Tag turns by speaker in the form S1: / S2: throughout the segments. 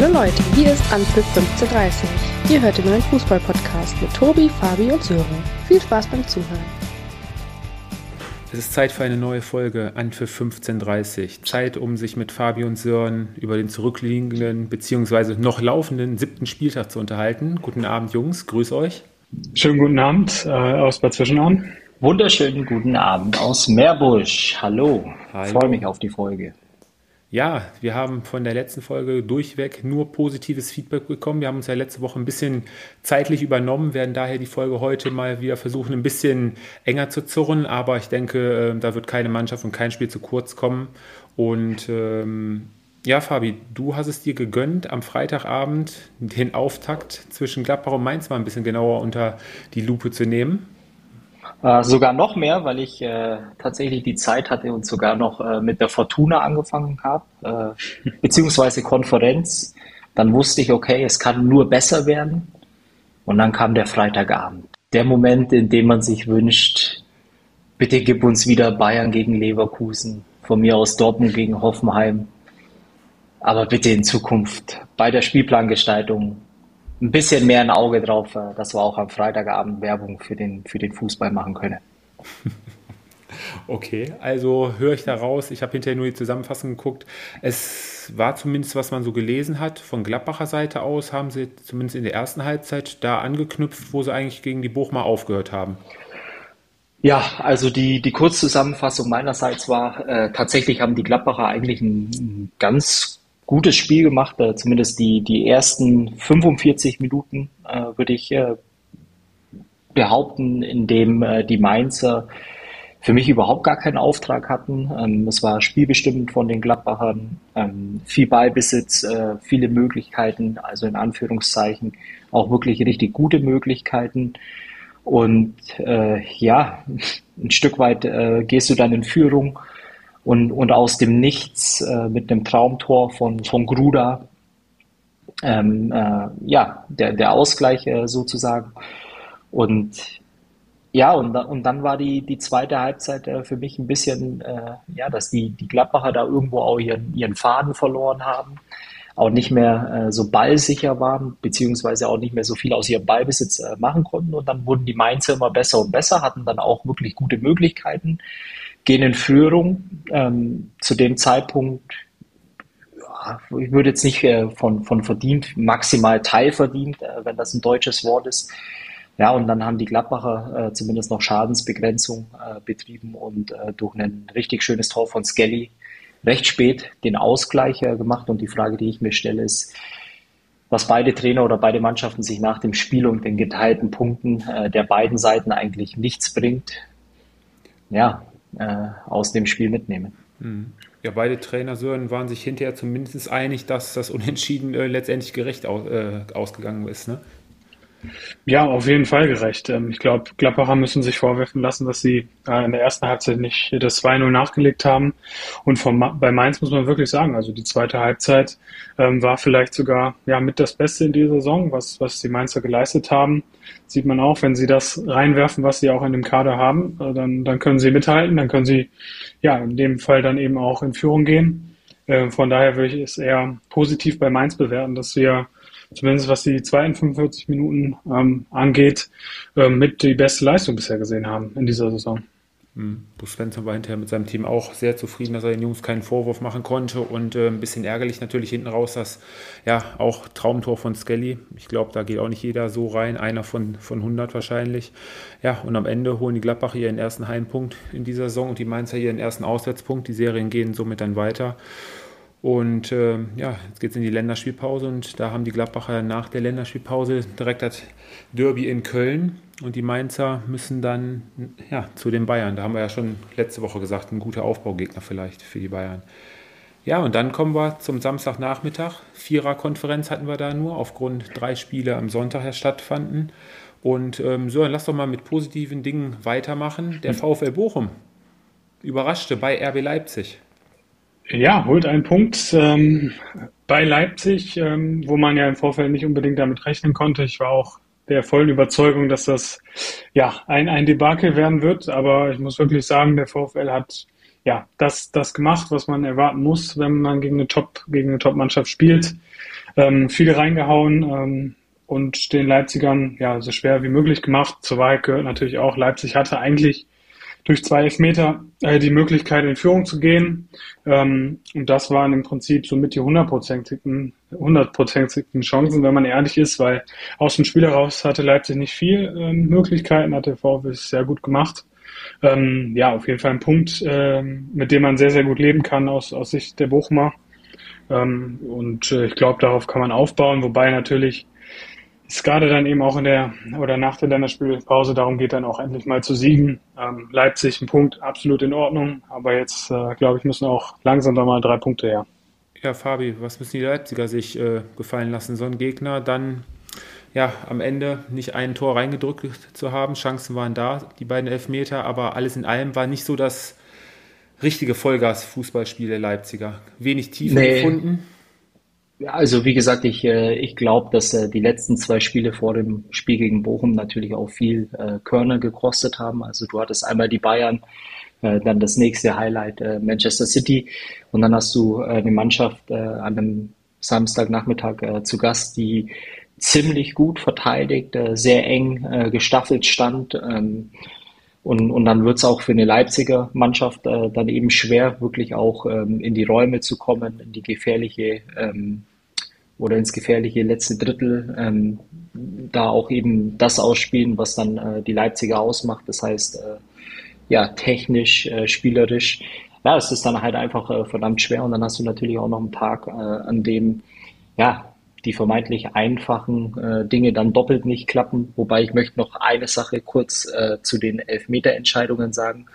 S1: Hallo Leute, hier ist Anpfiff 1530. Ihr hört den neuen Fußball-Podcast mit Tobi, Fabi und Sören. Viel Spaß beim Zuhören.
S2: Es ist Zeit für eine neue Folge Anpfiff 1530. Zeit, um sich mit Fabi und Sören über den zurückliegenden bzw. noch laufenden siebten Spieltag zu unterhalten. Guten Abend, Jungs. Grüß euch.
S3: Schönen guten Abend äh, aus Bad Zwischenahn.
S4: Wunderschönen guten Abend aus Meerbusch. Hallo.
S2: Hallo.
S4: Freue mich auf die Folge.
S2: Ja, wir haben von der letzten Folge durchweg nur positives Feedback bekommen. Wir haben uns ja letzte Woche ein bisschen zeitlich übernommen, werden daher die Folge heute mal wieder versuchen, ein bisschen enger zu zurren. Aber ich denke, äh, da wird keine Mannschaft und kein Spiel zu kurz kommen. Und ähm, ja, Fabi, du hast es dir gegönnt, am Freitagabend den Auftakt zwischen Gladbach und Mainz mal ein bisschen genauer unter die Lupe zu nehmen.
S4: Äh, sogar noch mehr, weil ich äh, tatsächlich die Zeit hatte und sogar noch äh, mit der Fortuna angefangen habe, äh, beziehungsweise Konferenz. Dann wusste ich, okay, es kann nur besser werden. Und dann kam der Freitagabend. Der Moment, in dem man sich wünscht, bitte gib uns wieder Bayern gegen Leverkusen, von mir aus Dortmund gegen Hoffenheim. Aber bitte in Zukunft bei der Spielplangestaltung ein bisschen mehr ein Auge drauf, äh, dass wir auch am Freitagabend Werbung für den, für den Fußball machen können.
S2: Okay, also höre ich da raus. Ich habe hinterher nur die Zusammenfassung geguckt. Es war zumindest, was man so gelesen hat, von Gladbacher Seite aus haben sie zumindest in der ersten Halbzeit da angeknüpft, wo sie eigentlich gegen die Bochmer aufgehört haben.
S4: Ja, also die, die Kurzzusammenfassung meinerseits war, äh, tatsächlich haben die Gladbacher eigentlich ein, ein ganz gutes Spiel gemacht, äh, zumindest die, die ersten 45 Minuten, äh, würde ich äh, behaupten, in dem die Mainzer für mich überhaupt gar keinen Auftrag hatten. Ähm, es war spielbestimmend von den Gladbachern, ähm, viel Ballbesitz, viele Möglichkeiten, also in Anführungszeichen auch wirklich richtig gute Möglichkeiten. Und äh, ja, ein Stück weit äh, gehst du dann in Führung und, und aus dem Nichts äh, mit einem Traumtor von, von Gruda, ähm, äh, ja, der, der Ausgleich äh, sozusagen. Und ja, und, und dann war die, die zweite Halbzeit äh, für mich ein bisschen, äh, ja, dass die, die Gladbacher da irgendwo auch ihren, ihren Faden verloren haben, auch nicht mehr äh, so ballsicher waren, beziehungsweise auch nicht mehr so viel aus ihrem Ballbesitz machen konnten. Und dann wurden die Mainzer immer besser und besser, hatten dann auch wirklich gute Möglichkeiten gehen in Führung. Ähm, zu dem Zeitpunkt, ich würde jetzt nicht äh, von, von verdient, maximal teilverdient, äh, wenn das ein deutsches Wort ist. Ja, und dann haben die Gladbacher äh, zumindest noch Schadensbegrenzung äh, betrieben und äh, durch ein richtig schönes Tor von Skelly recht spät den Ausgleich äh, gemacht. Und die Frage, die ich mir stelle, ist, was beide Trainer oder beide Mannschaften sich nach dem Spiel und den geteilten Punkten der beiden Seiten eigentlich nichts bringt. Ja, äh, aus dem Spiel mitnehmen.
S2: Mhm. Ja, beide Trainer Sören waren sich hinterher zumindest einig, dass das Unentschieden äh, letztendlich gerecht aus, äh, ausgegangen ist. Ne?
S3: Ja, auf jeden Fall gerecht. Ähm, ich glaube, Gladbacher müssen sich vorwerfen lassen, dass sie äh, in der ersten Halbzeit nicht das 2-0 nachgelegt haben. Und vom, bei Mainz muss man wirklich sagen, also die zweite Halbzeit ähm, war vielleicht sogar ja mit das Beste in dieser Saison, was, was die Mainzer geleistet haben. Sieht man auch, wenn sie das reinwerfen, was sie auch in dem Kader haben, äh, dann, dann können sie mithalten, dann können sie ja in dem Fall dann eben auch in Führung gehen. Äh, von daher würde ich es eher positiv bei Mainz bewerten, dass wir zumindest was die zweiten 45 Minuten ähm, angeht, ähm, mit die beste Leistung bisher gesehen haben in dieser Saison.
S2: Mhm. Bruce war hinterher mit seinem Team auch sehr zufrieden, dass er den Jungs keinen Vorwurf machen konnte und äh, ein bisschen ärgerlich natürlich hinten raus, dass ja auch Traumtor von Skelly. Ich glaube, da geht auch nicht jeder so rein, einer von, von 100 wahrscheinlich. Ja, und am Ende holen die Gladbach ihren ersten Heimpunkt in dieser Saison und die Mainzer ihren ersten Auswärtspunkt. Die Serien gehen somit dann weiter. Und äh, ja, jetzt geht es in die Länderspielpause und da haben die Gladbacher nach der Länderspielpause direkt das Derby in Köln und die Mainzer müssen dann ja, zu den Bayern. Da haben wir ja schon letzte Woche gesagt, ein guter Aufbaugegner vielleicht für die Bayern. Ja, und dann kommen wir zum Samstagnachmittag. Viererkonferenz hatten wir da nur, aufgrund drei Spiele am Sonntag stattfanden. Und ähm, so, dann lass doch mal mit positiven Dingen weitermachen. Der VfL Bochum überraschte bei RB Leipzig.
S3: Ja, holt einen Punkt ähm, bei Leipzig, ähm, wo man ja im Vorfeld nicht unbedingt damit rechnen konnte. Ich war auch der vollen Überzeugung, dass das ja ein, ein Debakel werden wird. Aber ich muss wirklich sagen, der VfL hat ja das, das gemacht, was man erwarten muss, wenn man gegen eine Top, gegen eine Top-Mannschaft spielt. ähm, viele reingehauen ähm, und den Leipzigern ja so schwer wie möglich gemacht. Zur Wahrheit gehört natürlich auch, Leipzig hatte eigentlich durch zwei Elfmeter äh, die Möglichkeit, in Führung zu gehen. Ähm, und das waren im Prinzip somit die hundertprozentigen, hundertprozentigen Chancen, wenn man ehrlich ist, weil aus dem Spiel heraus hatte Leipzig nicht viel ähm, Möglichkeiten, hat der VfB sehr gut gemacht. Ähm, ja, auf jeden Fall ein Punkt, ähm, mit dem man sehr, sehr gut leben kann aus, aus Sicht der Bochumer. Ähm, und äh, ich glaube, darauf kann man aufbauen, wobei natürlich es gerade dann eben auch in der oder nach der Länderspielpause darum geht, dann auch endlich mal zu siegen. Ähm, Leipzig ein Punkt absolut in Ordnung, aber jetzt äh, glaube ich müssen auch langsam da mal drei Punkte her.
S2: Ja, Fabi, was müssen die Leipziger sich äh, gefallen lassen? So ein Gegner dann ja am Ende nicht ein Tor reingedrückt zu haben. Chancen waren da, die beiden Elfmeter, aber alles in allem war nicht so das richtige Vollgas-Fußballspiel der Leipziger. Wenig Tiefe nee. gefunden.
S4: Ja, also wie gesagt, ich, äh, ich glaube, dass äh, die letzten zwei Spiele vor dem Spiel gegen Bochum natürlich auch viel äh, Körner gekostet haben. Also du hattest einmal die Bayern, dann das nächste Highlight Manchester City und dann hast du eine Mannschaft an einem Samstagnachmittag zu Gast, die ziemlich gut verteidigt, sehr eng gestaffelt stand. Ähm, und, und dann wird es auch für eine Leipziger Mannschaft äh, dann eben schwer, wirklich auch ähm, in die Räume zu kommen, in die gefährliche ähm, oder ins gefährliche letzte Drittel, ähm, da auch eben das ausspielen, was dann äh, die Leipziger ausmacht. Das heißt, äh, ja, technisch, äh, spielerisch. Ja, es ist dann halt einfach äh, verdammt schwer und dann hast du natürlich auch noch einen Tag, äh, an dem ja, die vermeintlich einfachen äh, Dinge dann doppelt nicht klappen. Wobei ich möchte noch eine Sache kurz zu den Elfmeterentscheidungen sagen.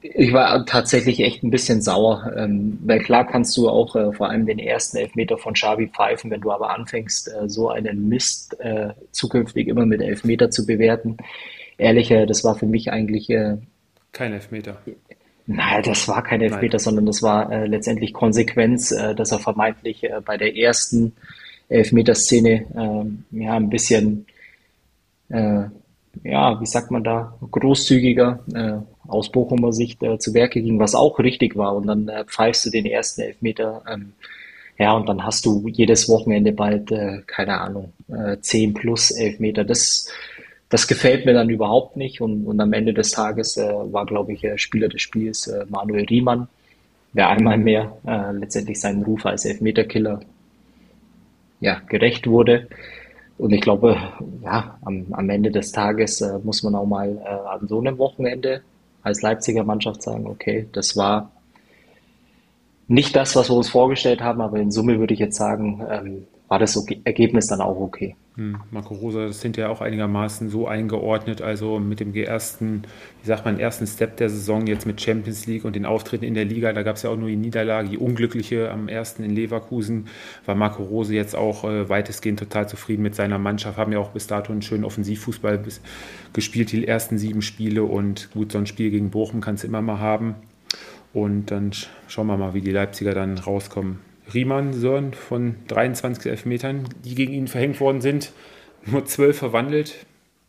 S4: Ich war tatsächlich echt ein bisschen sauer, ähm, weil klar kannst du auch äh, vor allem den ersten Elfmeter von Xavi pfeifen, wenn du aber anfängst, äh, so einen Mist äh, zukünftig immer mit Elfmeter zu bewerten. Ehrlich, das war für mich eigentlich
S2: kein Elfmeter.
S4: Nein, das war kein Elfmeter, Nein. sondern das war äh, letztendlich Konsequenz, äh, dass er vermeintlich äh, bei der ersten Elfmeterszene äh, ja ein bisschen, äh, ja, wie sagt man da, großzügiger äh, aus Bochumer Sicht äh, zu Werke ging, was auch richtig war. Und dann äh, pfeifst du den ersten Elfmeter. Ähm, ja, und dann hast du jedes Wochenende bald, äh, keine Ahnung, äh, 10 plus Elfmeter. Das das gefällt mir dann überhaupt nicht. Und, und am Ende des Tages äh, war, glaube ich, äh, Spieler des Spiels äh, Manuel Riemann, der einmal mehr äh, letztendlich seinen Ruf als Elfmeterkiller ja, gerecht wurde. Und ich glaube, ja, am, am Ende des Tages muss man auch mal an so einem Wochenende als Leipziger Mannschaft sagen, okay, das war nicht das, was wir uns vorgestellt haben, aber in Summe würde ich jetzt sagen, ähm, war das Ergebnis dann auch okay.
S2: Hm, Marco Rosa, das sind ja auch einigermaßen so eingeordnet, also mit dem ersten, wie sagt man, ersten Step der Saison jetzt mit Champions League und den Auftritten in der Liga, da gab es ja auch nur die Niederlage, die unglückliche am ersten in Leverkusen, war Marco Rose jetzt auch äh, weitestgehend total zufrieden mit seiner Mannschaft, haben ja auch bis dato einen schönen Offensivfußball gespielt, die ersten sieben Spiele. Und gut, so ein Spiel gegen Bochum kann es immer mal haben. Und dann schauen wir mal, wie die Leipziger dann rauskommen. Riemann Sören von 23 Elfmetern, die gegen ihn verhängt worden sind, nur 12 verwandelt.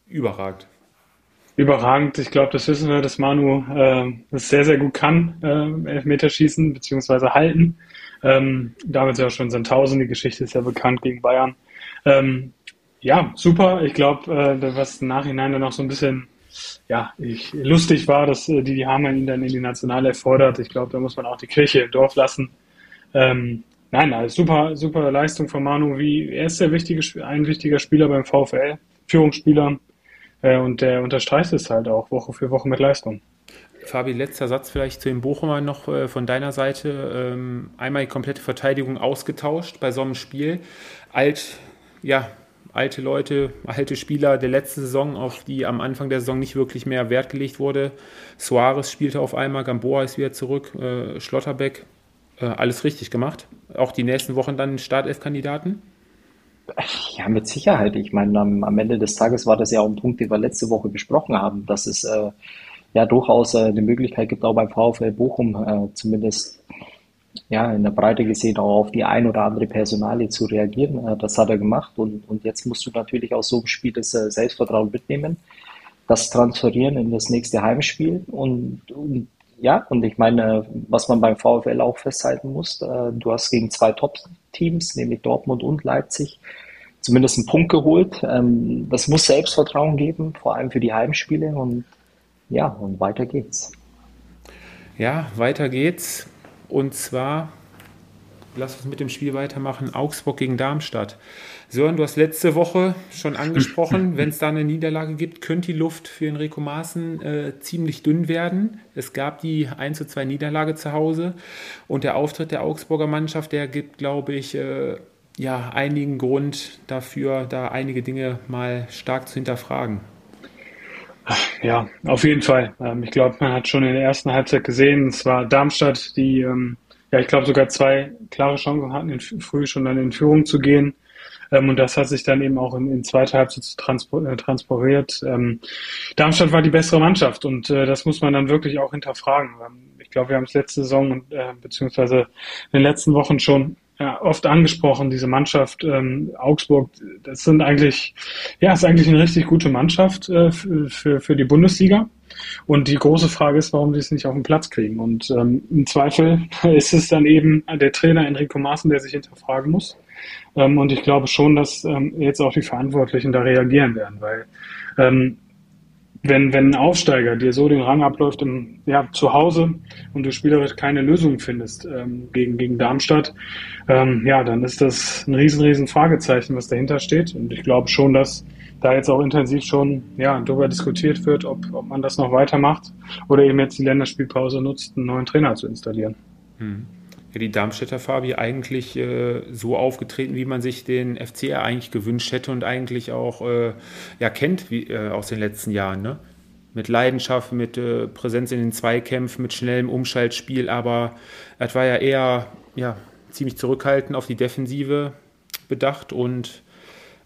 S2: Überragend.
S3: Überragend. Ich glaube, das wissen wir, dass Manu äh, das sehr, sehr gut kann, äh, Elfmeterschießen bzw. halten. Ähm, damals ja schon Sandhausen, die Geschichte ist ja bekannt gegen Bayern. Ähm, ja, super. Ich glaube, äh, was im Nachhinein dann noch so ein bisschen ja, ich, lustig war, dass äh, Didi Hamann ihn dann in die Nationale fordert. Ich glaube, da muss man auch die Kirche im Dorf lassen. Ähm, nein, also super, super Leistung von Manu. Wie, er ist der wichtige, ein wichtiger Spieler beim VfL, Führungsspieler. Äh, und der unterstreicht es halt auch Woche für Woche mit Leistung.
S2: Fabi, letzter Satz vielleicht zu den Bochumern noch äh, von deiner Seite. Ähm, einmal die komplette Verteidigung ausgetauscht bei so einem Spiel. Alt, ja, alte Leute, alte Spieler der letzten Saison, auf die am Anfang der Saison nicht wirklich mehr Wert gelegt wurde. Suarez spielte auf einmal, Gamboa ist wieder zurück, äh, Schlotterbeck äh, alles richtig gemacht. Auch die nächsten Wochen dann Startelf-Kandidaten?
S4: Ja, mit Sicherheit. Ich meine, am, am, Ende des Tages war das ja auch ein Punkt, den wir letzte Woche besprochen haben, dass es äh, ja durchaus äh, eine Möglichkeit gibt, auch beim VfL Bochum äh, zumindest ja, in der Breite gesehen auch auf die ein oder andere Personalie zu reagieren. Äh, das hat er gemacht und, und jetzt musst du natürlich aus so einem Spiel das äh, Selbstvertrauen mitnehmen, das transferieren in das nächste Heimspiel und, und ja, und ich meine, was man beim VfL auch festhalten muss, äh, du hast gegen zwei Top, Top-Teams, nämlich Dortmund und Leipzig, zumindest einen Punkt geholt. Ähm, das muss Selbstvertrauen geben, vor allem für die Heimspiele. Und ja, und weiter geht's.
S2: Ja, weiter geht's. Und zwar, lass uns mit dem Spiel weitermachen, Augsburg gegen Darmstadt. Sören, du hast letzte Woche schon angesprochen, wenn es da eine Niederlage gibt, könnte die Luft für Enrico Maaßen äh, ziemlich dünn werden. Es gab die 1 zu 2 Niederlage zu Hause und der Auftritt der Augsburger Mannschaft, der gibt, glaube ich, äh, ja, einigen Grund dafür, da einige Dinge mal stark zu hinterfragen.
S3: Ja, auf jeden Fall. Ähm, ich glaube, man hat schon in der ersten Halbzeit gesehen, es war Darmstadt, die, ähm, ja, ich glaube, sogar zwei klare Chancen hatten, in, früh schon dann in Führung zu gehen. Ähm, und das hat sich dann eben auch in, in zweiter Halbzeit transpo äh, transportiert. Ähm, Darmstadt war die bessere Mannschaft und äh, das muss man dann wirklich auch hinterfragen. Ähm, ich glaube, wir haben es letzte Saison und äh, beziehungsweise in den letzten Wochen schon ja, oft angesprochen, diese Mannschaft ähm, Augsburg, das sind eigentlich, ja, ist eigentlich eine richtig gute Mannschaft äh, für, für die Bundesliga. Und die große Frage ist, warum sie es nicht auf den Platz kriegen. Und ähm, im Zweifel ist es dann eben der Trainer Enrico Maaßen, der sich hinterfragen muss. Ähm, und ich glaube schon, dass ähm, jetzt auch die Verantwortlichen da reagieren werden, weil ähm, wenn, wenn ein Aufsteiger dir so den Rang abläuft im, ja, zu Hause und du spielerisch keine Lösung findest ähm, gegen, gegen Darmstadt, ähm, ja, dann ist das ein riesen, riesen Fragezeichen, was dahinter steht. Und ich glaube schon, dass da jetzt auch intensiv schon ja, darüber diskutiert wird, ob, ob man das noch weitermacht oder eben jetzt die Länderspielpause nutzt, einen neuen Trainer zu installieren.
S2: Hm. Ja, die Darmstädter Fabi eigentlich äh, so aufgetreten, wie man sich den FCR eigentlich gewünscht hätte und eigentlich auch äh, ja, kennt wie, äh, aus den letzten Jahren. Ne? Mit Leidenschaft, mit äh, Präsenz in den Zweikämpfen, mit schnellem Umschaltspiel, aber es war ja eher ja, ziemlich zurückhaltend auf die Defensive bedacht und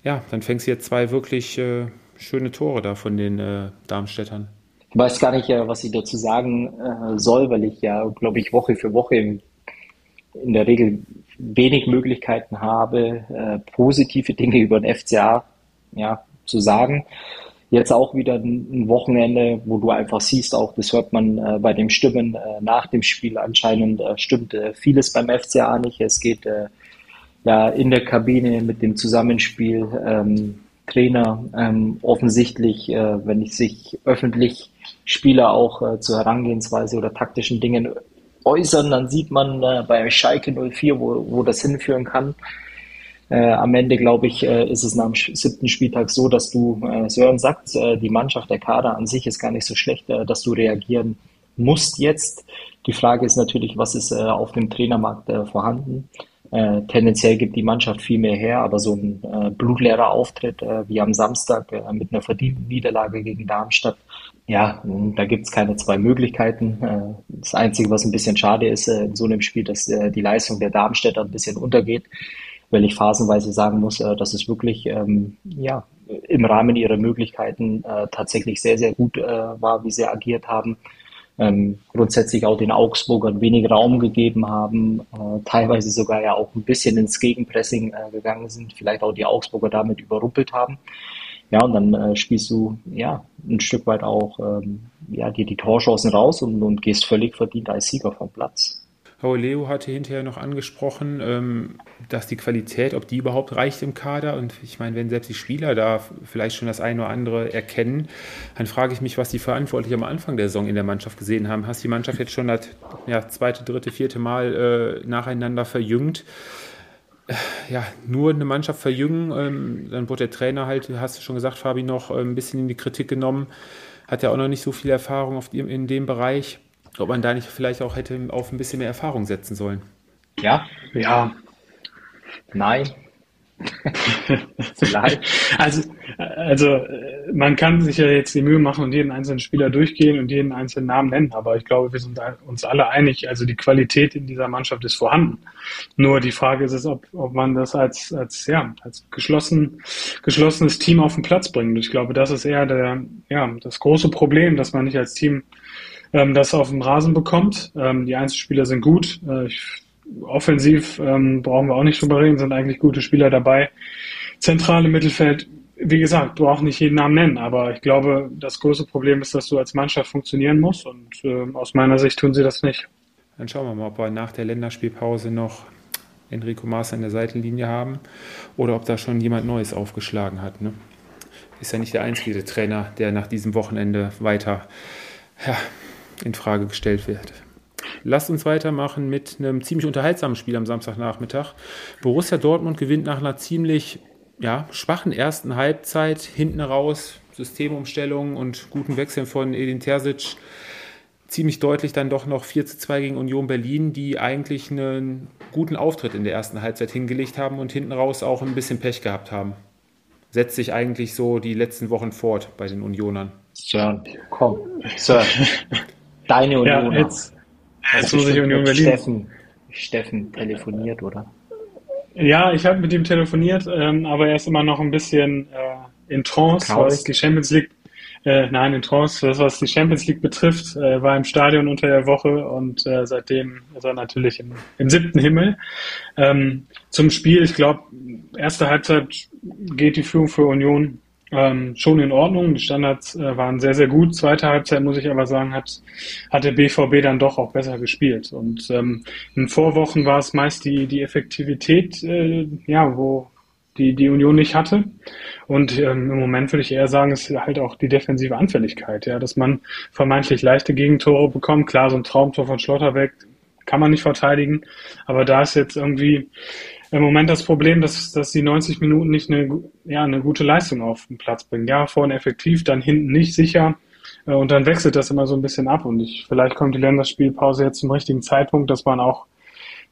S2: ja, dann fängst du jetzt zwei wirklich äh, schöne Tore da von den äh, Darmstädtern.
S4: Ich weiß gar nicht, was ich dazu sagen soll, weil ich ja, glaube ich, Woche für Woche im in der Regel wenig Möglichkeiten habe, äh, positive Dinge über den FCA ja, zu sagen. Jetzt auch wieder ein Wochenende, wo du einfach siehst, auch das hört man äh, bei den Stimmen äh, nach dem Spiel anscheinend äh, stimmt äh, vieles beim FCA nicht. Es geht äh, ja in der Kabine mit dem Zusammenspiel ähm, Trainer ähm, offensichtlich, wenn ich sich öffentlich Spieler auch äh, zur Herangehensweise oder taktischen Dingen äußern, dann sieht man äh, bei Schalke 04, wo, wo das hinführen kann. Äh, am Ende, glaube ich, äh, ist es nach dem siebten Spieltag so, dass du, äh, Sören sagt, äh, die Mannschaft, der Kader an sich ist gar nicht so schlecht, äh, dass du reagieren musst jetzt. Die Frage ist natürlich, was ist äh, auf dem Trainermarkt äh, vorhanden? Äh, tendenziell gibt die Mannschaft viel mehr her, aber so ein äh, blutleerer Auftritt äh, wie am Samstag äh, mit einer verdienten Niederlage gegen Darmstadt, ja, da gibt es keine zwei Möglichkeiten. Äh, das Einzige, was ein bisschen schade ist in so einem Spiel, dass die Leistung der Darmstädter ein bisschen untergeht, weil ich phasenweise sagen muss, dass es wirklich ähm, ja, im Rahmen ihrer Möglichkeiten tatsächlich sehr, sehr gut war, wie sie agiert haben ähm, grundsätzlich auch den Augsburgern wenig Raum gegeben haben, äh, teilweise sogar ja auch ein bisschen ins Gegenpressing äh, gegangen sind, vielleicht auch die Augsburger damit überrumpelt haben. Ja, und dann äh, spielst du ja ein Stück weit auch ähm, ja, dir die Torchancen raus und, und gehst völlig verdient als Sieger vom Platz.
S2: Leo hatte hinterher noch angesprochen, ähm, dass die Qualität, ob die überhaupt reicht im Kader. Und ich meine, wenn selbst die Spieler da vielleicht schon das eine oder andere erkennen, dann frage ich mich, was die Verantwortlichen am Anfang der Saison in der Mannschaft gesehen haben. Hast die Mannschaft jetzt schon das ja, zweite, dritte, vierte Mal äh, nacheinander verjüngt? Äh, ja, nur eine Mannschaft verjüngen, ähm, dann wurde der Trainer halt, hast du schon gesagt, Fabi, noch äh, ein bisschen in die Kritik genommen. Hat ja auch noch nicht so viel Erfahrung auf in dem Bereich ob man da nicht vielleicht auch hätte auf ein bisschen mehr Erfahrung setzen sollen.
S4: Ja, ja, nein.
S3: Vielleicht. Also, also man kann sich ja jetzt die Mühe machen und jeden einzelnen Spieler durchgehen und jeden einzelnen Namen nennen, aber ich glaube, wir sind uns alle einig, also die Qualität in dieser Mannschaft ist vorhanden. Nur die Frage ist es, ob, ob man das als, als, ja, als geschlossen, geschlossenes Team auf den Platz bringt. Ich glaube, das ist eher der, ja, das große Problem, dass man nicht als Team ähm, das auf dem Rasen bekommt. Ähm, die Einzelspieler sind gut. Äh, ich, offensiv ähm, brauchen wir auch nicht drüber reden, sind eigentlich gute Spieler dabei. Zentrale Mittelfeld, wie gesagt, du auch nicht jeden Namen nennen, aber ich glaube, das große Problem ist, dass du als Mannschaft funktionieren musst und äh, aus meiner Sicht tun sie das nicht.
S2: Dann schauen wir mal, ob wir nach der Länderspielpause noch Enrico Maaßen an der Seitenlinie haben oder ob da schon jemand Neues aufgeschlagen hat. Ne? Ist ja nicht der einzige Trainer, der nach diesem Wochenende weiter ja, in Frage gestellt wird. Lasst uns weitermachen mit einem ziemlich unterhaltsamen Spiel am Samstagnachmittag. Borussia Dortmund gewinnt nach einer ziemlich ja, schwachen ersten Halbzeit hinten raus, Systemumstellung und guten Wechseln von Edin Terzic ziemlich deutlich dann doch noch 4 zu 2 gegen Union Berlin, die eigentlich einen guten Auftritt in der ersten Halbzeit hingelegt haben und hinten raus auch ein bisschen Pech gehabt haben. Setzt sich eigentlich so die letzten Wochen fort bei den Unionern.
S4: Sir, komm, Sir, deine Unioner.
S3: Ja, jetzt, jetzt muss ich Union Berlin.
S4: Steffen, Steffen telefoniert, oder?
S3: Ja, ich habe mit ihm telefoniert, ähm, aber er ist immer noch ein bisschen äh, in Trance, was die Champions League, äh, nein, in Trance, was, was die Champions League betrifft, äh, war im Stadion unter der Woche und äh, seitdem ist er natürlich im, im siebten Himmel. Ähm, zum Spiel, ich glaube, erste Halbzeit geht die Führung für Union ähm, schon in Ordnung. Die Standards äh, waren sehr, sehr gut. Zweite Halbzeit, muss ich aber sagen, hat, hat der BVB dann doch auch besser gespielt. Und ähm, in Vorwochen war es meist die, die Effektivität, äh, ja, wo die, die Union nicht hatte. Und ähm, im Moment würde ich eher sagen, es ist halt auch die defensive Anfälligkeit, ja, dass man vermeintlich leichte Gegentore bekommt. Klar, so ein Traumtor von Schlotterbeck kann man nicht verteidigen, aber da ist jetzt irgendwie im Moment das Problem, dass, dass die 90 Minuten nicht eine, ja, eine gute Leistung auf den Platz bringen. Ja, vorne effektiv, dann hinten nicht sicher. Äh, und dann wechselt das immer so ein bisschen ab. Und ich, vielleicht kommt die Länderspielpause jetzt zum richtigen Zeitpunkt, dass man auch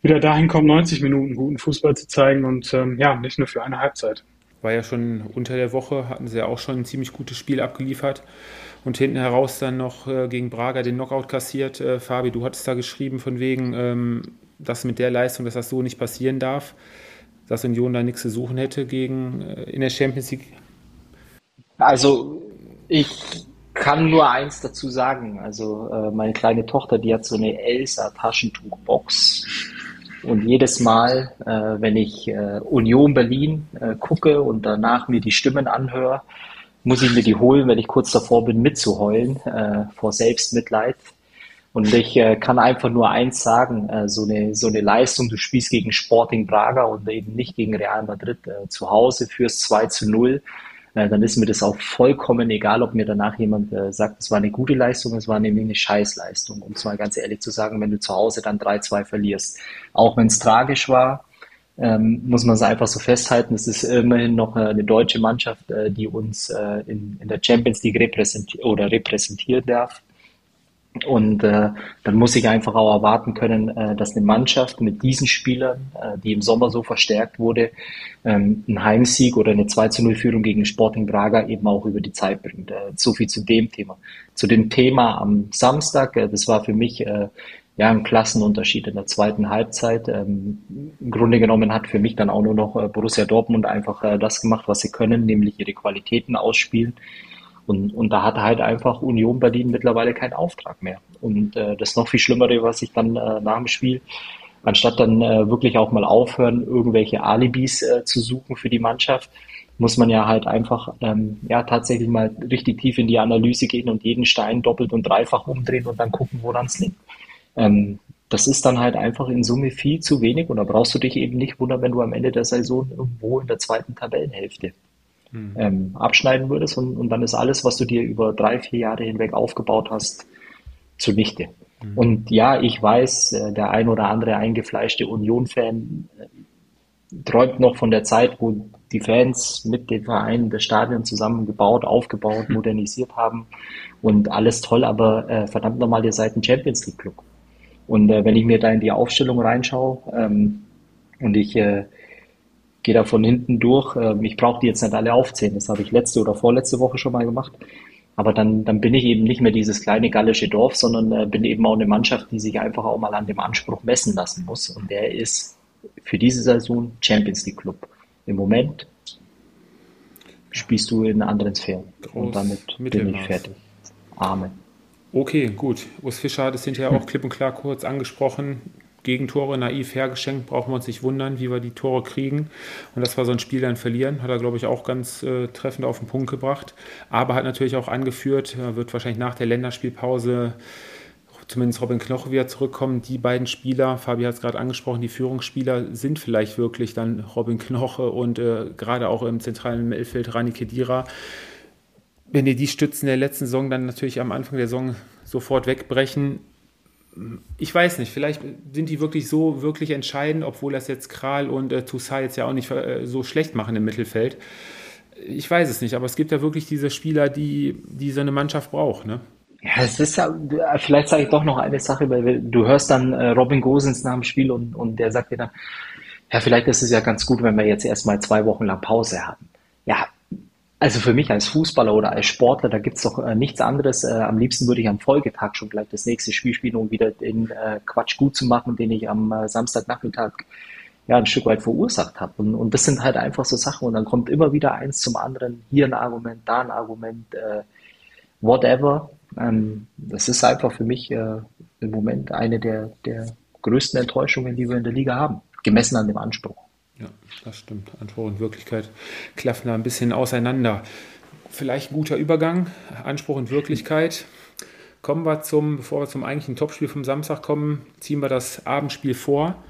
S3: wieder dahin kommt, 90 Minuten guten Fußball zu zeigen und ähm, ja, nicht nur für eine Halbzeit.
S2: War ja schon unter der Woche, hatten sie ja auch schon ein ziemlich gutes Spiel abgeliefert und hinten heraus dann noch äh, gegen Braga den Knockout kassiert. Äh, Fabi, du hattest da geschrieben von wegen, ähm, dass mit der Leistung, dass das so nicht passieren darf, dass Union da nichts zu suchen hätte gegen äh, in der Champions League?
S4: Also ich kann nur eins dazu sagen. Also äh, meine kleine Tochter, die hat so eine Elsa Taschentuchbox. Und jedes Mal, äh, wenn ich äh, Union Berlin äh, gucke und danach mir die Stimmen anhöre, muss ich mir die holen, wenn ich kurz davor bin, mitzuheulen, äh, vor Selbstmitleid. Und ich äh, kann einfach nur eins sagen, äh, so, eine, so eine Leistung, du spielst gegen Sporting Braga und eben nicht gegen Real Madrid äh, zu Hause fürs 2 zu 0, äh, dann ist mir das auch vollkommen egal, ob mir danach jemand äh, sagt, es war eine gute Leistung, es war nämlich eine Scheißleistung, um es mal ganz ehrlich zu sagen, wenn du zu Hause dann 3-2 verlierst. Auch wenn es tragisch war, ähm, muss man es einfach so festhalten, es ist immerhin noch äh, eine deutsche Mannschaft, die uns in, in der Champions League repräsentiert oder repräsentieren darf. Und äh, dann muss ich einfach auch erwarten können, äh, dass eine Mannschaft mit diesen Spielern, äh, die im Sommer so verstärkt wurde, ähm, einen Heimsieg oder eine 2 zu 0 Führung gegen Sporting Braga eben auch über die Zeit bringt. Äh, so viel zu dem Thema. Zu dem Thema am Samstag, äh, das war für mich äh, ja ein Klassenunterschied in der zweiten Halbzeit. Ähm, Im Grunde genommen hat für mich dann auch nur noch äh, Borussia Dortmund einfach äh, das gemacht, was sie können, nämlich ihre Qualitäten ausspielen. Und, und da hat halt einfach Union Berlin mittlerweile keinen Auftrag mehr. Und äh, das noch viel Schlimmere, was ich dann äh, nach dem Spiel, anstatt dann äh, wirklich auch mal aufhören, irgendwelche Alibis äh, zu suchen für die Mannschaft, muss man ja halt einfach ähm, ja tatsächlich mal richtig tief in die Analyse gehen und jeden Stein doppelt und dreifach umdrehen und dann gucken, woran es liegt. Ähm, das ist dann halt einfach in Summe viel zu wenig und da brauchst du dich eben nicht wundern, wenn du am Ende der Saison irgendwo in der zweiten Tabellenhälfte mhm. ähm, abschneiden würdest und, und dann ist alles, was du dir über drei, vier Jahre hinweg aufgebaut hast, zunichte. Mhm. Und ja, ich weiß, äh, der ein oder andere eingefleischte Union-Fan äh, träumt noch von der Zeit, wo die Fans mit den Vereinen das Stadion zusammengebaut, aufgebaut, mhm. modernisiert haben und alles toll, aber äh, verdammt nochmal, ihr seid ein Champions League Club. Und äh, wenn ich mir da in die Aufstellung reinschaue ähm, und ich äh, gehe da von hinten durch. Ähm, ich brauche die jetzt nicht alle aufzählen. Das habe ich letzte oder vorletzte Woche schon mal gemacht. Aber dann, dann bin ich eben nicht mehr dieses kleine gallische Dorf, sondern äh, bin eben auch eine Mannschaft, die sich einfach auch mal an dem Anspruch messen lassen muss. Und der ist für diese Saison Champions League Club. Im Moment spielst du in anderen Sphären. Groß und damit bin ich fertig. Amen.
S2: Okay, gut. Urs Fischer hat es hinterher auch klipp und klar kurz angesprochen. Gegentore naiv hergeschenkt, brauchen wir uns nicht wundern, wie wir die Tore kriegen. Und dass wir so ein Spiel dann verlieren, hat er, glaube ich, auch ganz äh, treffend auf den Punkt gebracht. Aber hat natürlich auch angeführt, wird wahrscheinlich nach der Länderspielpause zumindest Robin Knoche wieder zurückkommen. Die beiden Spieler, Fabi hat es gerade angesprochen, die Führungsspieler sind vielleicht wirklich dann Robin Knoche und äh, gerade auch im zentralen Mittelfeld Rani Kedira. Wenn die die Stützen der letzten Saison dann natürlich am Anfang der Saison sofort wegbrechen, ich weiß nicht, vielleicht sind die wirklich so wirklich entscheidend, obwohl das jetzt Kral und äh, Toussaint jetzt ja auch nicht äh, so schlecht machen im Mittelfeld. Ich weiß es nicht, aber es gibt ja wirklich diese Spieler, die, die so eine Mannschaft braucht. Ne?
S4: Ja, es ist ja, vielleicht sage ich doch noch eine Sache, weil du hörst dann äh, Robin Gosens nach dem Spiel und, und der sagt dir dann, ja, vielleicht ist es ja ganz gut, wenn wir jetzt erstmal zwei Wochen lang Pause haben. Ja, also für mich als Fußballer oder als Sportler, da gibt's doch äh, nichts anderes. Äh, am liebsten würde ich am Folgetag schon gleich das nächste Spiel spielen, um wieder den äh, Quatsch gut zu machen, den ich am äh, Samstagnachmittag ja ein Stück weit verursacht habe. Und, und das sind halt einfach so Sachen. Und dann kommt immer wieder eins zum anderen, hier ein Argument, da ein Argument, äh, whatever. Ähm, das ist einfach für mich äh, im Moment eine der, der größten Enttäuschungen, die wir in der Liga haben, gemessen an dem Anspruch.
S2: Ja, das stimmt. Anspruch und Wirklichkeit klaffen da ein bisschen auseinander. Vielleicht ein guter Übergang, Anspruch und Wirklichkeit. Kommen wir zum, bevor wir zum eigentlichen Topspiel vom Samstag kommen, ziehen wir das Abendspiel vor.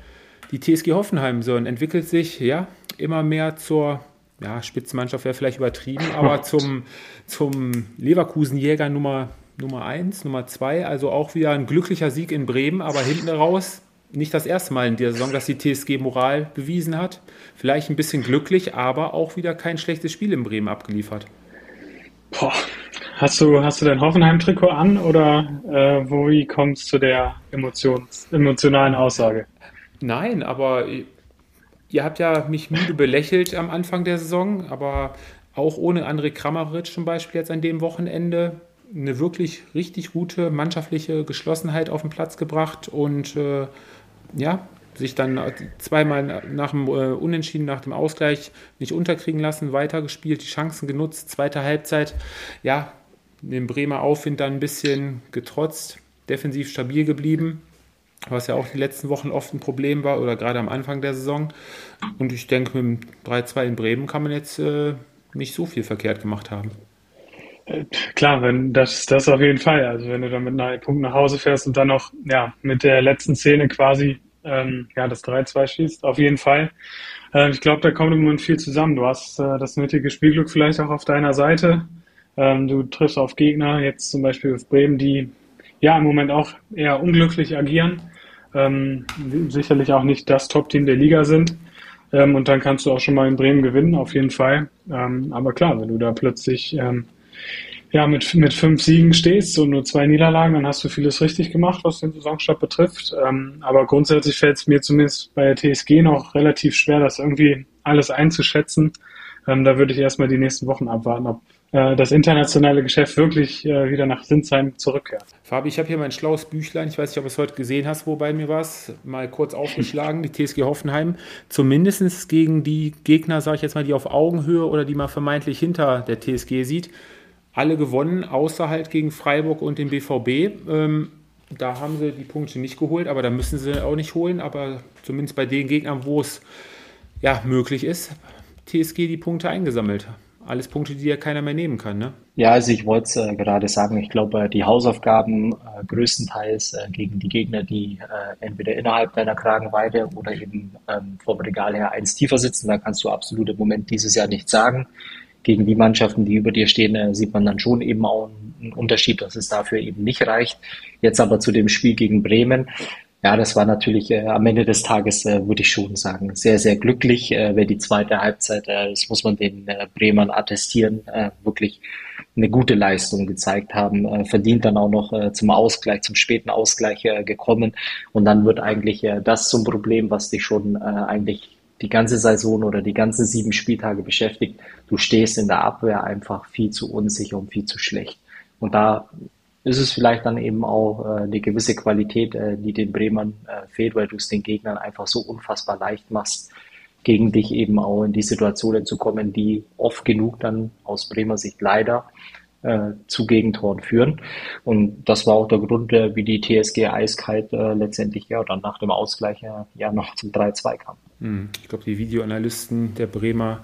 S2: Die TSG Hoffenheim so, entwickelt sich ja immer mehr zur ja, Spitzenmannschaft wäre vielleicht übertrieben, aber zum, zum Leverkusen-Jäger Nummer, Nummer 1, Nummer 2. Also auch wieder ein glücklicher Sieg in Bremen, aber hinten raus nicht das erste Mal in der Saison, dass die TSG Moral bewiesen hat. Vielleicht ein bisschen glücklich, aber auch wieder kein schlechtes Spiel in Bremen abgeliefert.
S3: Boah. Hast du, hast du dein Hoffenheim-Trikot an oder äh, wo wie kommst du zu der Emotions, emotionalen Aussage?
S2: Nein, aber ihr habt ja mich müde belächelt am Anfang der Saison, aber auch ohne André Kramaric zum Beispiel jetzt an dem Wochenende eine wirklich richtig gute mannschaftliche Geschlossenheit auf den Platz gebracht und äh, ja, sich dann zweimal nach dem äh, Unentschieden, nach dem Ausgleich nicht unterkriegen lassen, weitergespielt, die Chancen genutzt, zweite Halbzeit, ja, den Bremer Aufwind dann ein bisschen getrotzt, defensiv stabil geblieben, was ja auch die letzten Wochen oft ein Problem war oder gerade am Anfang der Saison. Und ich denke, mit dem 3-2 in Bremen kann man jetzt äh, nicht so viel verkehrt gemacht haben.
S3: Klar, wenn das, das auf jeden Fall. Also wenn du dann mit einem Punkt nach Hause fährst und dann noch ja mit der letzten Szene quasi ähm, ja das 3-2 schießt, auf jeden Fall. Äh, ich glaube, da kommt im Moment viel zusammen. Du hast äh, das nötige Spielglück vielleicht auch auf deiner Seite. Ähm, du triffst auf Gegner, jetzt zum Beispiel auf Bremen, die ja im Moment auch eher unglücklich agieren. Ähm, sicherlich auch nicht das Top-Team der Liga sind. Ähm, und dann kannst du auch schon mal in Bremen gewinnen, auf jeden Fall. Ähm, aber klar, wenn du da plötzlich ähm, ja, mit, mit fünf Siegen stehst und nur zwei Niederlagen, dann hast du vieles richtig gemacht, was den Saisonstart betrifft. Ähm, aber grundsätzlich fällt es mir zumindest bei der TSG noch relativ schwer, das irgendwie alles einzuschätzen. Ähm, da würde ich erstmal die nächsten Wochen abwarten, ob äh, das internationale Geschäft wirklich äh, wieder nach Sinsheim zurückkehrt.
S2: Fabi, ich habe hier mein schlaues Büchlein, ich weiß nicht, ob du es heute gesehen hast, wo bei mir war mal kurz aufgeschlagen, die TSG Hoffenheim, zumindest gegen die Gegner, sage ich jetzt mal, die auf Augenhöhe oder die man vermeintlich hinter der TSG sieht, alle gewonnen, außer halt gegen Freiburg und den BVB. Ähm, da haben sie die Punkte nicht geholt, aber da müssen sie auch nicht holen. Aber zumindest bei den Gegnern, wo es ja möglich ist, TSG die Punkte eingesammelt. Alles Punkte, die ja keiner mehr nehmen kann, ne?
S4: Ja, also ich wollte es äh, gerade sagen, ich glaube, die Hausaufgaben äh, größtenteils äh, gegen die Gegner, die äh, entweder innerhalb deiner Kragenweite oder eben ähm, vom Regal her eins tiefer sitzen, da kannst du absolut im Moment dieses Jahr nichts sagen gegen die Mannschaften, die über dir stehen, äh, sieht man dann schon eben auch einen Unterschied, dass es dafür eben nicht reicht. Jetzt aber zu dem Spiel gegen Bremen. Ja, das war natürlich äh, am Ende des Tages, äh, würde ich schon sagen, sehr, sehr glücklich, äh, wenn die zweite Halbzeit, äh, das muss man den äh, Bremern attestieren, äh, wirklich eine gute Leistung gezeigt haben, äh, verdient dann auch noch äh, zum Ausgleich, zum späten Ausgleich äh, gekommen. Und dann wird eigentlich äh, das zum Problem, was dich schon äh, eigentlich die ganze Saison oder die ganzen sieben Spieltage beschäftigt. Du stehst in der Abwehr einfach viel zu unsicher und viel zu schlecht. Und da ist es vielleicht dann eben auch äh, eine gewisse Qualität, äh, die den Bremern äh, fehlt, weil du es den Gegnern einfach so unfassbar leicht machst, gegen dich eben auch in die Situationen zu kommen, die oft genug dann aus Bremer Sicht leider äh, zu Gegentoren führen. Und das war auch der Grund, äh, wie die TSG eiskalt äh, letztendlich ja dann nach dem Ausgleich ja, ja noch zum 3-2 kam.
S2: Hm, ich glaube, die Videoanalysten der Bremer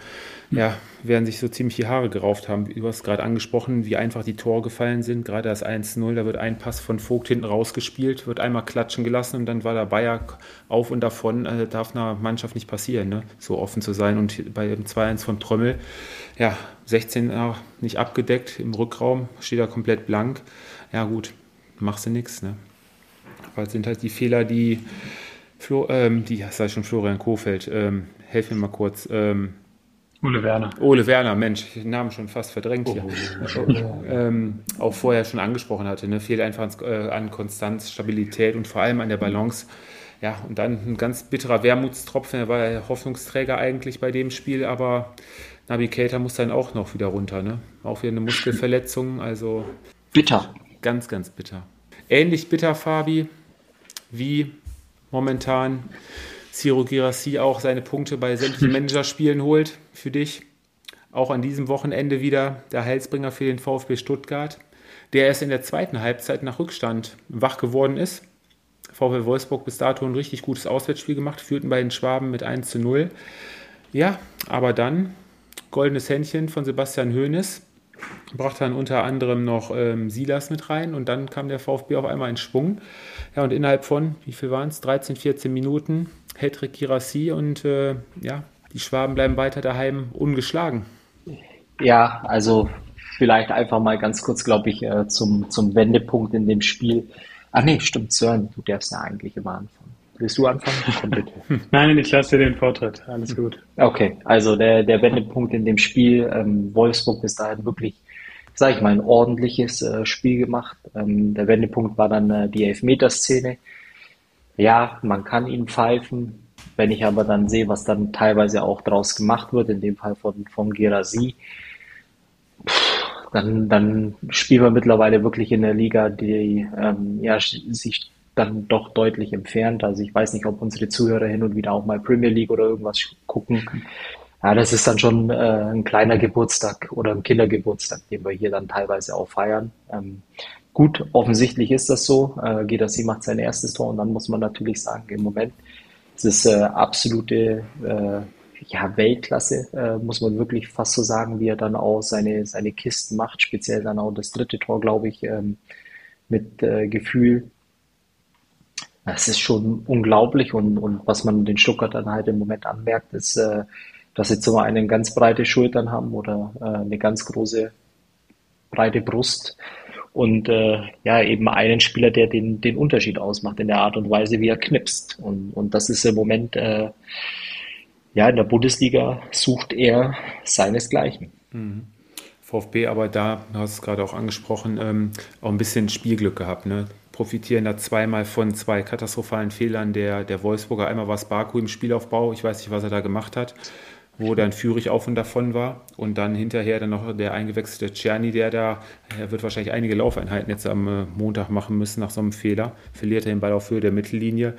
S2: ja, werden sich so ziemlich die Haare gerauft haben. Du hast gerade angesprochen, wie einfach die Tore gefallen sind. Gerade das 1-0, da wird ein Pass von Vogt hinten rausgespielt, wird einmal klatschen gelassen und dann war der Bayer auf und davon. Also darf einer Mannschaft nicht passieren, ne? so offen zu sein. Und bei dem 2-1 von Trömmel, ja, 16 er nicht abgedeckt im Rückraum, steht er komplett blank. Ja, gut, machst du nichts. Ne? Weil es sind halt die Fehler, die, Flo, ähm, die, das sei schon Florian Kofeld, ähm, helf mir mal kurz. Ähm,
S3: Ole Werner.
S2: Ole Werner, Mensch, den Namen schon fast verdrängt hier. Oh, ähm, auch vorher schon angesprochen hatte. Ne? Fehlt einfach an, äh, an Konstanz, Stabilität und vor allem an der Balance. Ja, und dann ein ganz bitterer Wermutstropfen. Er war ja Hoffnungsträger eigentlich bei dem Spiel, aber Nabi Keita muss dann auch noch wieder runter. Ne? Auch wieder eine Muskelverletzung. Also
S4: bitter.
S2: Ganz, ganz bitter. Ähnlich bitter, Fabi, wie momentan Ciro Girassi auch seine Punkte bei sämtlichen Managerspielen holt für dich. Auch an diesem Wochenende wieder der Heilsbringer für den VfB Stuttgart, der erst in der zweiten Halbzeit nach Rückstand wach geworden ist. VfB Wolfsburg bis dato ein richtig gutes Auswärtsspiel gemacht, führten bei den Schwaben mit 1 zu 0. Ja, aber dann goldenes Händchen von Sebastian Hoeneß, brachte dann unter anderem noch ähm, Silas mit rein und dann kam der VfB auf einmal in Schwung. Ja, und innerhalb von, wie viel waren es, 13, 14 Minuten Hedrick Girassi und äh, ja, die Schwaben bleiben weiter daheim ungeschlagen.
S4: Ja, also vielleicht einfach mal ganz kurz, glaube ich, äh, zum, zum Wendepunkt in dem Spiel. Ach nee, stimmt, Sören, du darfst ja eigentlich immer anfangen. Willst du anfangen?
S3: Komm bitte. Nein, ich lasse dir den Vortritt. Alles gut.
S4: Okay, also der, der Wendepunkt in dem Spiel, ähm, Wolfsburg bis dahin wirklich, sage ich mal, ein ordentliches äh, Spiel gemacht. Ähm, der Wendepunkt war dann äh, die Elfmeterszene. Ja, man kann ihn pfeifen. Wenn ich aber dann sehe, was dann teilweise auch draus gemacht wird, in dem Fall von, von Gerasi, dann, dann spielen wir mittlerweile wirklich in der Liga, die ähm, ja, sich dann doch deutlich entfernt. Also ich weiß nicht, ob unsere Zuhörer hin und wieder auch mal Premier League oder irgendwas gucken. Ja, das ist dann schon äh, ein kleiner Geburtstag oder ein Kindergeburtstag, den wir hier dann teilweise auch feiern. Ähm, Gut, offensichtlich ist das so. Äh, Gedassi macht sein erstes Tor und dann muss man natürlich sagen, im Moment ist es äh, absolute äh, ja, Weltklasse, äh, muss man wirklich fast so sagen, wie er dann auch seine, seine Kisten macht, speziell dann auch das dritte Tor, glaube ich, ähm, mit äh, Gefühl. Das ist schon unglaublich und, und was man den Stuttgart halt im Moment anmerkt, ist, äh, dass sie zum einen ganz breite Schultern haben oder äh, eine ganz große breite Brust und äh, ja, eben einen Spieler, der den, den Unterschied ausmacht in der Art und Weise, wie er knipst. Und, und das ist im Moment, äh, ja, in der Bundesliga sucht er seinesgleichen.
S2: Mhm. VfB aber da, du hast es gerade auch angesprochen, ähm, auch ein bisschen Spielglück gehabt. Ne? Profitieren da zweimal von zwei katastrophalen Fehlern der, der Wolfsburger. Einmal war es Baku im Spielaufbau, ich weiß nicht, was er da gemacht hat wo dann Führig auf und davon war. Und dann hinterher dann noch der eingewechselte Czerny, der da, er wird wahrscheinlich einige Laufeinheiten jetzt am äh, Montag machen müssen nach so einem Fehler. Verliert er den Ball auf Höhe der Mittellinie.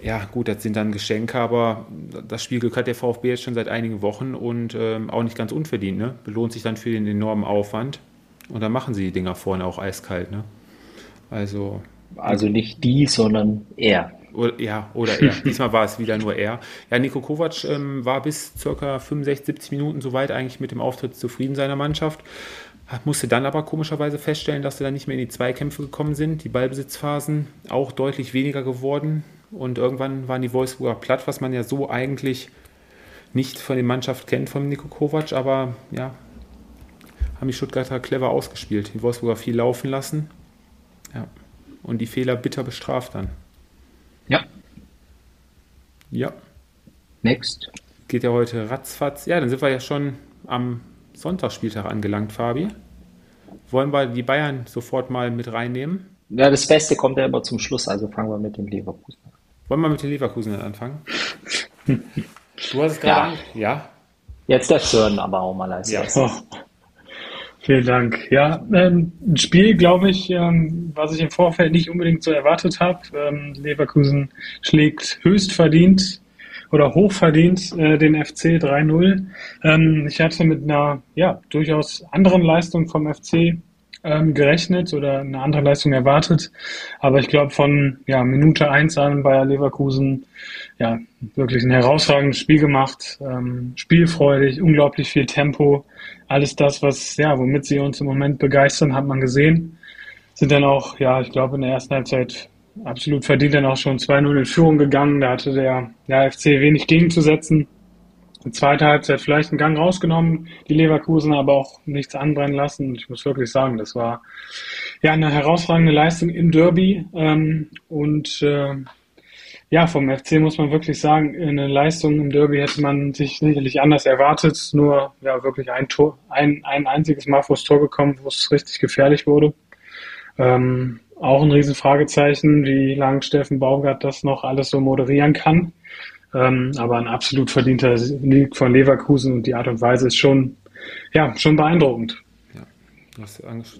S2: Ja, gut, das sind dann Geschenke, aber das Spielglück hat der VfB jetzt schon seit einigen Wochen und ähm, auch nicht ganz unverdient. Ne? Belohnt sich dann für den enormen Aufwand. Und dann machen sie die Dinger vorne auch eiskalt. Ne? Also,
S4: also nicht die, sondern er.
S2: Oder, ja, oder er. Diesmal war es wieder nur er. Ja, Nico Kovac ähm, war bis ca. 65, 70 Minuten soweit eigentlich mit dem Auftritt zufrieden seiner Mannschaft. Musste dann aber komischerweise feststellen, dass sie dann nicht mehr in die Zweikämpfe gekommen sind. Die Ballbesitzphasen auch deutlich weniger geworden. Und irgendwann waren die Wolfsburger platt, was man ja so eigentlich nicht von der Mannschaft kennt, von Nico Kovac. Aber ja, haben die Stuttgarter clever ausgespielt. Die Wolfsburger viel laufen lassen. Ja. Und die Fehler bitter bestraft dann.
S4: Ja.
S2: Ja.
S4: Next.
S2: Geht ja heute ratzfatz. Ja, dann sind wir ja schon am Sonntagsspieltag angelangt, Fabi. Wollen wir die Bayern sofort mal mit reinnehmen?
S4: Ja, das Beste kommt ja immer zum Schluss, also fangen wir mit dem Leverkusen an.
S2: Wollen wir mit den Leverkusen anfangen? du hast es gerade. Ja. ja.
S4: Jetzt der Sören aber auch mal als ja.
S3: Vielen Dank. Ja, ähm, ein Spiel, glaube ich, ähm, was ich im Vorfeld nicht unbedingt so erwartet habe. Ähm, Leverkusen schlägt höchst verdient oder hochverdient äh, den FC 3-0. Ähm, ich hatte mit einer ja, durchaus anderen Leistung vom FC ähm, gerechnet oder eine andere Leistung erwartet. Aber ich glaube, von ja, Minute eins an Bayer Leverkusen ja, wirklich ein herausragendes Spiel gemacht, ähm, spielfreudig, unglaublich viel Tempo. Alles das, was, ja, womit sie uns im Moment begeistern, hat man gesehen. Sind dann auch, ja, ich glaube, in der ersten Halbzeit absolut verdient dann auch schon 2-0 in Führung gegangen. Da hatte der, der FC wenig gegenzusetzen. Die zweite Halbzeit vielleicht einen Gang rausgenommen, die Leverkusen aber auch nichts anbrennen lassen. Ich muss wirklich sagen, das war ja eine herausragende Leistung im Derby. Ähm, und äh, ja, vom FC muss man wirklich sagen, eine Leistung im Derby hätte man sich sicherlich anders erwartet. Nur ja wirklich ein Tor, ein, ein einziges Mal vor das Tor gekommen, wo es richtig gefährlich wurde. Ähm, auch ein Riesenfragezeichen, wie lange Steffen Baumgart das noch alles so moderieren kann. Ähm, aber ein absolut verdienter Sieg von Leverkusen und die Art und Weise ist schon, ja, schon beeindruckend.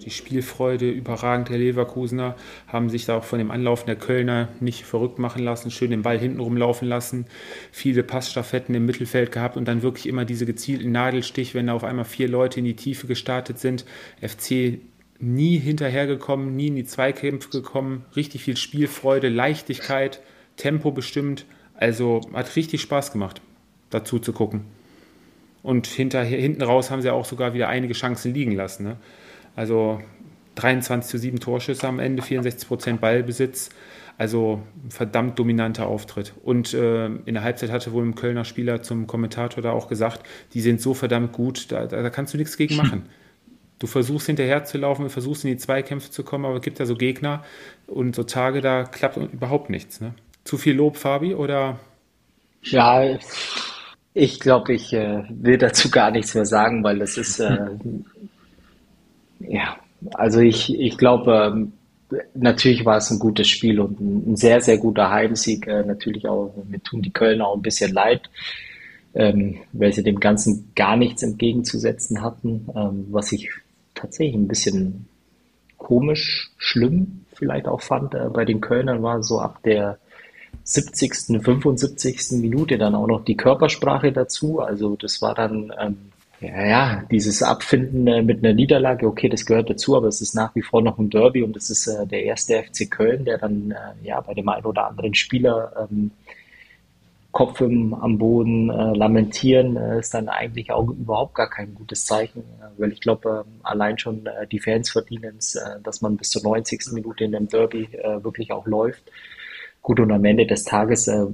S2: Die Spielfreude überragend der Leverkusener haben sich da auch von dem Anlaufen der Kölner nicht verrückt machen lassen, schön den Ball hinten rumlaufen lassen, viele Passstaffetten im Mittelfeld gehabt und dann wirklich immer diese gezielten Nadelstich, wenn da auf einmal vier Leute in die Tiefe gestartet sind. FC nie hinterhergekommen, nie in die Zweikämpfe gekommen, richtig viel Spielfreude, Leichtigkeit, Tempo bestimmt. Also hat richtig Spaß gemacht, dazu zu gucken. Und hinterher, hinten raus haben sie auch sogar wieder einige Chancen liegen lassen. Ne? Also 23 zu 7 Torschüsse am Ende, 64 Prozent Ballbesitz. Also verdammt dominanter Auftritt. Und äh, in der Halbzeit hatte wohl ein Kölner Spieler zum Kommentator da auch gesagt, die sind so verdammt gut, da, da, da kannst du nichts gegen machen. Du versuchst hinterher zu laufen, versuchst in die Zweikämpfe zu kommen, aber es gibt da so Gegner und so Tage, da klappt überhaupt nichts. Ne? Zu viel Lob, Fabi, oder?
S4: Ja, ich glaube, ich äh, will dazu gar nichts mehr sagen, weil das ist, äh, ja, also ich, ich glaube, äh, natürlich war es ein gutes Spiel und ein, ein sehr, sehr guter Heimsieg. Äh, natürlich auch, mir tun die Kölner auch ein bisschen leid, ähm, weil sie dem Ganzen gar nichts entgegenzusetzen hatten, ähm, was ich tatsächlich ein bisschen komisch, schlimm vielleicht auch fand. Äh, bei den Kölnern war so ab der 70., 75. Minute dann auch noch die Körpersprache dazu. Also das war dann, ähm, ja, ja, dieses Abfinden äh, mit einer Niederlage, okay, das gehört dazu, aber es ist nach wie vor noch ein Derby und es ist äh, der erste FC Köln, der dann äh, ja bei dem einen oder anderen Spieler ähm, Kopf im, am Boden äh, lamentieren, äh, ist dann eigentlich auch überhaupt gar kein gutes Zeichen, äh, weil ich glaube, äh, allein schon die Fans verdienen es, dass man bis zur 90. Minute in dem Derby wirklich auch läuft. Gut, und am Ende des Tages äh,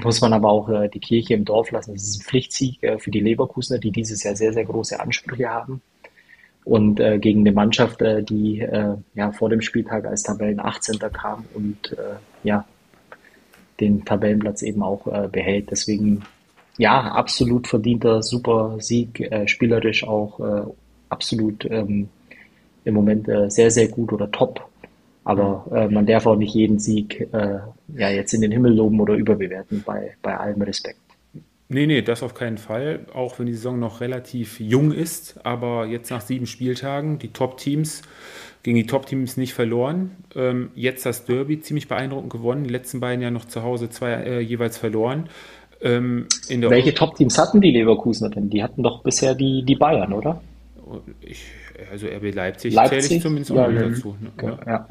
S4: muss man aber auch äh, die Kirche im Dorf lassen. Es ist ein Pflichtsieg äh, für die Leverkusener, die dieses Jahr sehr, sehr große Ansprüche haben. Und äh, gegen eine Mannschaft, äh, die äh, ja vor dem Spieltag als Tabellen 18. kam und ja den Tabellenplatz eben auch behält. Deswegen ja, absolut verdienter, super Sieg, spielerisch auch absolut ähm, im Moment sehr, sehr gut oder top aber man darf auch nicht jeden Sieg ja, jetzt in den Himmel loben oder überbewerten, bei, bei allem Respekt.
S2: Nee, nee, das auf keinen Fall. Auch wenn die Saison noch relativ jung ist, aber jetzt nach sieben Spieltagen die Top-Teams gegen die Top-Teams nicht verloren. Ähm, jetzt das Derby ziemlich beeindruckend gewonnen. Die letzten beiden ja noch zu Hause zwei äh, jeweils verloren.
S4: Ähm, Welche Top-Teams hatten die Leverkusener denn? Die hatten doch bisher die, die Bayern, oder?
S2: Ich also RB Leipzig,
S4: Leipzig zähle ich
S2: zumindest
S4: ja,
S2: auch ja, dazu. Ne? Ja,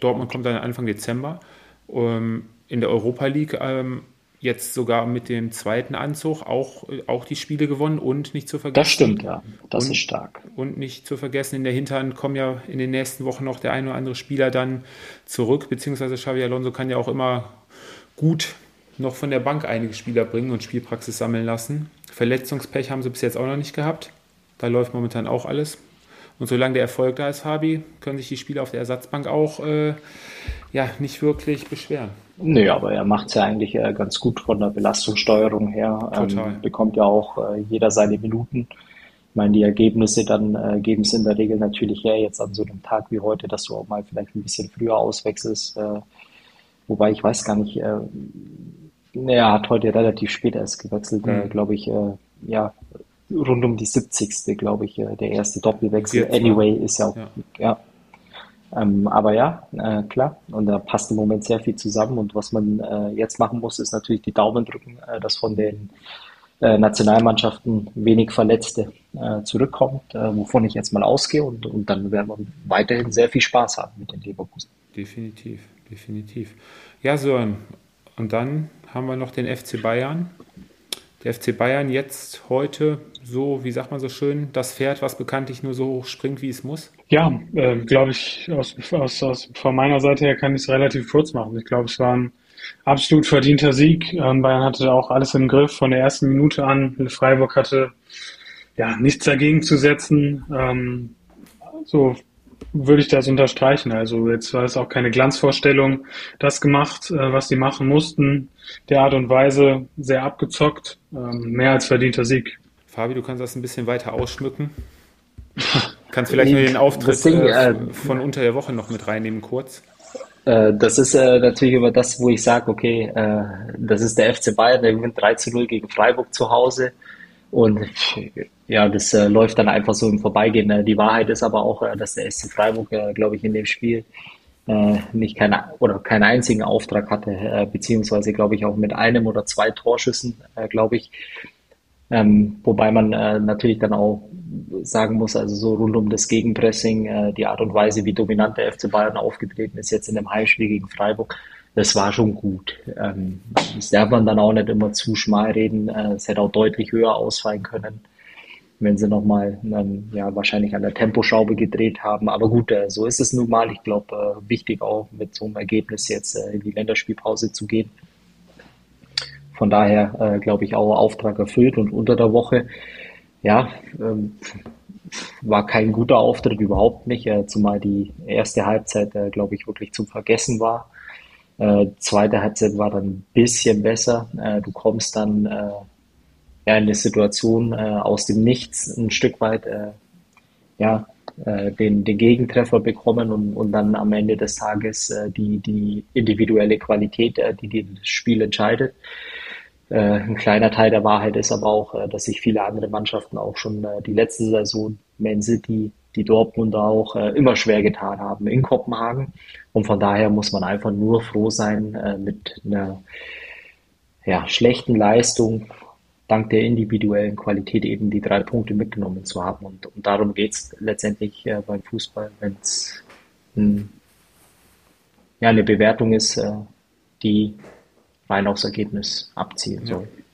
S2: Dortmund kommt dann Anfang Dezember. Ähm, in der Europa League ähm, jetzt sogar mit dem zweiten Anzug auch, auch die Spiele gewonnen und nicht zu vergessen.
S4: Das stimmt, ja. Das und, ist stark.
S2: Und nicht zu vergessen, in der Hinterhand kommen ja in den nächsten Wochen noch der ein oder andere Spieler dann zurück, beziehungsweise Xavi Alonso kann ja auch immer gut noch von der Bank einige Spieler bringen und Spielpraxis sammeln lassen. Verletzungspech haben sie bis jetzt auch noch nicht gehabt. Da läuft momentan auch alles. Und solange der Erfolg da ist, Fabi, können sich die Spieler auf der Ersatzbank auch äh, ja, nicht wirklich beschweren.
S4: Nö, aber er macht es ja eigentlich äh, ganz gut von der Belastungssteuerung her. Total. Ähm, bekommt ja auch äh, jeder seine Minuten. Ich meine, die Ergebnisse dann äh, geben es in der Regel natürlich her, jetzt an so einem Tag wie heute, dass du auch mal vielleicht ein bisschen früher auswechselst. Äh, wobei ich weiß gar nicht, äh, er hat heute relativ spät erst gewechselt, mhm. glaube ich, ja, rund um die 70. glaube ich, äh, der erste Doppelwechsel. Anyway ist ja auch, ja. ja. Ähm, aber ja, äh, klar. Und da passt im Moment sehr viel zusammen. Und was man äh, jetzt machen muss, ist natürlich die Daumen drücken, äh, dass von den äh, Nationalmannschaften wenig Verletzte äh, zurückkommt, äh, wovon ich jetzt mal ausgehe und, und dann werden wir weiterhin sehr viel Spaß haben mit den Leverkusen.
S2: Definitiv, definitiv. Ja, Sören, und dann haben wir noch den FC Bayern. Der FC Bayern jetzt heute so, wie sagt man so schön, das Pferd, was bekanntlich nur so hoch springt, wie es muss?
S3: Ja, äh, glaube ich, aus, aus, aus, von meiner Seite her kann ich es relativ kurz machen. Ich glaube, es war ein absolut verdienter Sieg. Ähm, Bayern hatte auch alles im Griff von der ersten Minute an. Freiburg hatte ja nichts dagegen zu setzen. Ähm, so würde ich das unterstreichen. Also jetzt war es auch keine Glanzvorstellung, das gemacht, äh, was sie machen mussten. Der Art und Weise sehr abgezockt, ähm, mehr als verdienter Sieg.
S2: Fabi, du kannst das ein bisschen weiter ausschmücken. kannst vielleicht nur den Auftritt Ding, äh, äh, von unter der Woche noch mit reinnehmen, kurz.
S4: Äh, das ist äh, natürlich immer das, wo ich sage, okay, äh, das ist der FC Bayern, der gewinnt 3 zu 0 gegen Freiburg zu Hause. Und ja, das äh, läuft dann einfach so im Vorbeigehen. Ne? Die Wahrheit ist aber auch, äh, dass der SC Freiburg, äh, glaube ich, in dem Spiel äh, nicht keine oder keinen einzigen Auftrag hatte, äh, beziehungsweise glaube ich auch mit einem oder zwei Torschüssen, äh, glaube ich. Ähm, wobei man natürlich dann auch sagen muss, also so rund um das Gegenpressing, die Art und Weise, wie dominant der FC Bayern aufgetreten ist jetzt in dem Heimspiel gegen Freiburg, das war schon gut. Ähm, das darf man dann auch nicht immer zu schmal reden. Es hätte auch deutlich höher ausfallen können, wenn sie nochmal ähm, ja, wahrscheinlich an der Temposchraube gedreht haben. Aber gut, äh, so ist es nun mal. Ich glaube, äh, wichtig auch mit so einem Ergebnis jetzt äh, in die Länderspielpause zu gehen. Von daher äh, glaube ich auch Auftrag erfüllt und unter der Woche, ja, ähm, war kein guter Auftritt überhaupt nicht, äh, zumal die erste Halbzeit, äh, glaube ich, wirklich zum Vergessen war. Äh, zweite Halbzeit war dann ein bisschen besser. Äh, du kommst dann äh, ja, eine Situation äh, aus dem Nichts ein Stück weit äh, ja, äh, den, den Gegentreffer bekommen und, und dann am Ende des Tages äh, die, die individuelle Qualität, äh, die, die das Spiel entscheidet. Äh, ein kleiner Teil der Wahrheit ist aber auch, dass sich viele andere Mannschaften auch schon die letzte Saison, Man City, die Dortmunder auch immer schwer getan haben in Kopenhagen. Und von daher muss man einfach nur froh sein, mit einer ja, schlechten Leistung dank der individuellen Qualität eben die drei Punkte mitgenommen zu haben. Und, und darum geht es letztendlich äh, beim Fußball, wenn es ein, ja, eine Bewertung ist, äh, die rein aufs Ergebnis abzielen soll. Ja.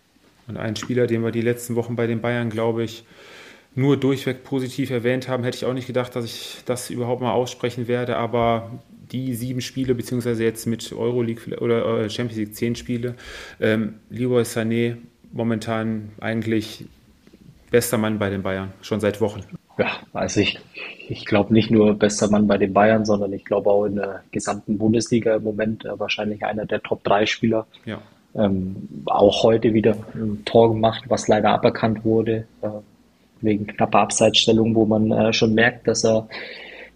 S2: Und ein Spieler, den wir die letzten Wochen bei den Bayern, glaube ich, nur durchweg positiv erwähnt haben, hätte ich auch nicht gedacht, dass ich das überhaupt mal aussprechen werde. Aber die sieben Spiele, beziehungsweise jetzt mit Euroleague oder äh, Champions League zehn Spiele, ähm, Leroy Sané momentan eigentlich bester Mann bei den Bayern, schon seit Wochen.
S4: Ja, also ich, ich glaube nicht nur bester Mann bei den Bayern, sondern ich glaube auch in der gesamten Bundesliga im Moment äh, wahrscheinlich einer der Top-3-Spieler. Ja. Ähm, auch heute wieder ein Tor gemacht, was leider aberkannt wurde, äh, wegen knapper Abseitsstellung, wo man äh, schon merkt, dass er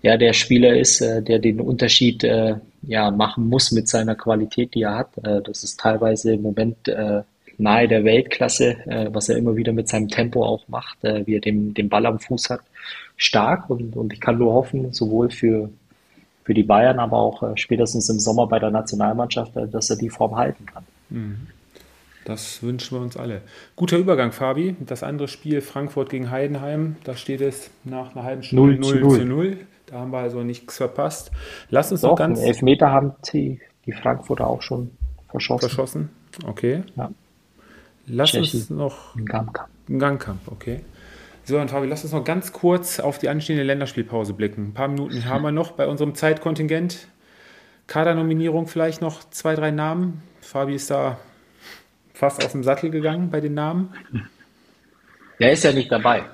S4: ja der Spieler ist, äh, der den Unterschied äh, ja machen muss mit seiner Qualität, die er hat. Äh, das ist teilweise im Moment nahe der Weltklasse, äh, was er immer wieder mit seinem Tempo auch macht, äh, wie er den, den Ball am Fuß hat, stark und, und ich kann nur hoffen, sowohl für, für die Bayern, aber auch äh, spätestens im Sommer bei der Nationalmannschaft, äh, dass er die Form halten kann.
S2: Mhm. Das wünschen wir uns alle. Guter Übergang, Fabi. Das andere Spiel Frankfurt gegen Heidenheim, da steht es nach einer halben Stunde 0 zu 0. Zu 0. Da haben wir also nichts verpasst. Lass uns Doch, noch ganz.
S4: Elfmeter haben die, die Frankfurter auch schon verschossen.
S2: Verschossen, okay. Ja. Lass Tschechen. uns noch.
S4: Ein Gangkampf.
S2: Okay. So, und Fabi, lass uns noch ganz kurz auf die anstehende Länderspielpause blicken. Ein paar Minuten haben wir noch bei unserem Zeitkontingent. Kadernominierung vielleicht noch zwei, drei Namen. Fabi ist da fast aus dem Sattel gegangen bei den Namen.
S4: Der ist ja nicht dabei.